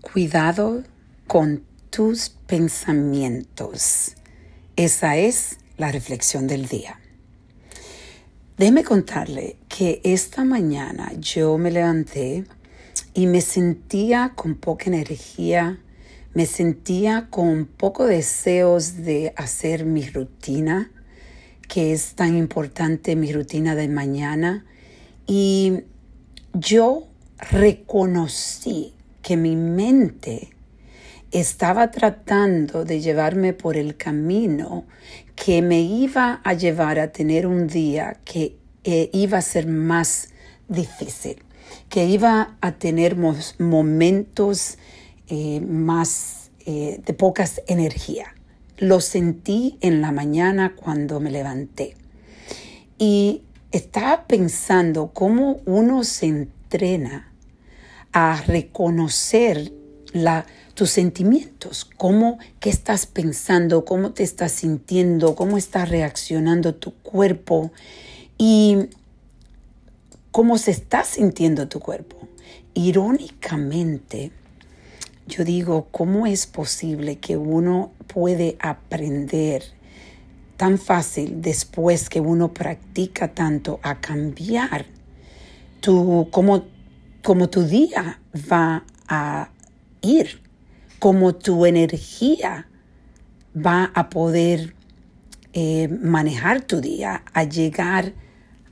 Cuidado con tus pensamientos. Esa es la reflexión del día. Déjeme contarle que esta mañana yo me levanté y me sentía con poca energía, me sentía con poco deseos de hacer mi rutina, que es tan importante mi rutina de mañana. Y yo reconocí que mi mente estaba tratando de llevarme por el camino que me iba a llevar a tener un día que eh, iba a ser más difícil, que iba a tener momentos eh, más eh, de pocas energía. Lo sentí en la mañana cuando me levanté. Y estaba pensando cómo uno se entrena a reconocer la, tus sentimientos, cómo, qué estás pensando, cómo te estás sintiendo, cómo está reaccionando tu cuerpo y cómo se está sintiendo tu cuerpo. Irónicamente, yo digo, ¿cómo es posible que uno puede aprender tan fácil después que uno practica tanto a cambiar tu, cómo como tu día va a ir, como tu energía va a poder eh, manejar tu día, a llegar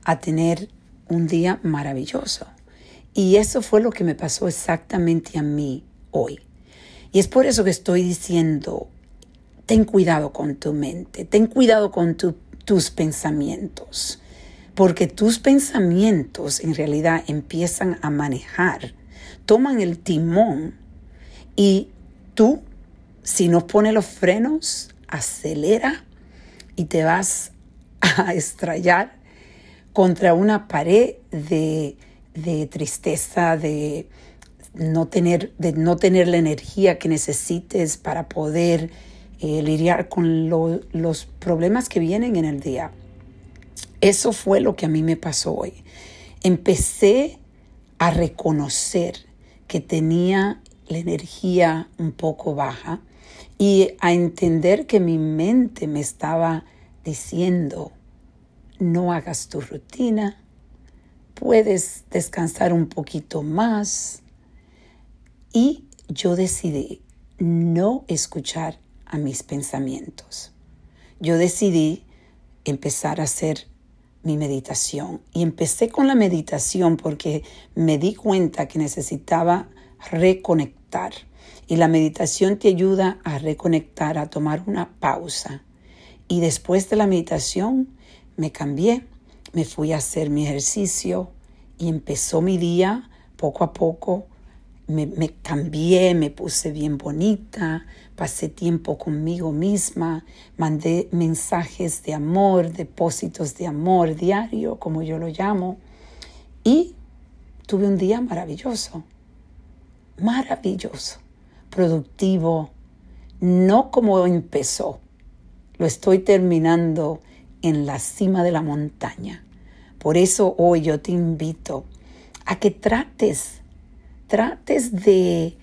a tener un día maravilloso. Y eso fue lo que me pasó exactamente a mí hoy. Y es por eso que estoy diciendo, ten cuidado con tu mente, ten cuidado con tus pensamientos porque tus pensamientos en realidad empiezan a manejar, toman el timón y tú, si no pones los frenos, acelera y te vas a estrellar contra una pared de, tristeza, de no, tener, de no tener la energía que necesites para poder eh, lidiar con los problemas que vienen en el día. Eso fue lo que a mí me pasó hoy. Empecé a reconocer que tenía la energía un poco baja y a entender que mi mente me estaba diciendo, no hagas tu rutina, puedes descansar un poquito más. Y yo decidí no escuchar a mis pensamientos. Yo decidí empezar a hacer mi meditación. Y empecé con la meditación porque me di cuenta que necesitaba reconectar. Y la meditación te ayuda a reconectar, a tomar una pausa. Y después de la meditación me cambié, me fui a hacer mi ejercicio y empezó mi día poco a poco me, cambié, me puse bien bonita, pasé tiempo conmigo misma, mandé mensajes de amor, depósitos de amor diario, como yo lo llamo, y tuve un día maravilloso, maravilloso, productivo, no como empezó, lo estoy terminando en la cima de la montaña. Por eso hoy yo te invito a que trates trates de,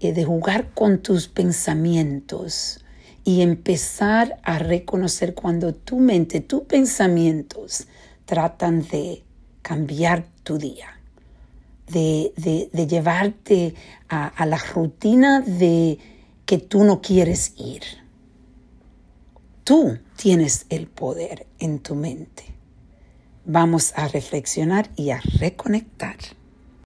eh, de jugar con tus pensamientos y empezar a reconocer cuando tu mente, tus pensamientos tratan de cambiar tu día, de, llevarte a, a, la rutina de que tú no quieres ir. Tú tienes el poder en tu mente. Vamos a reflexionar y a reconectar.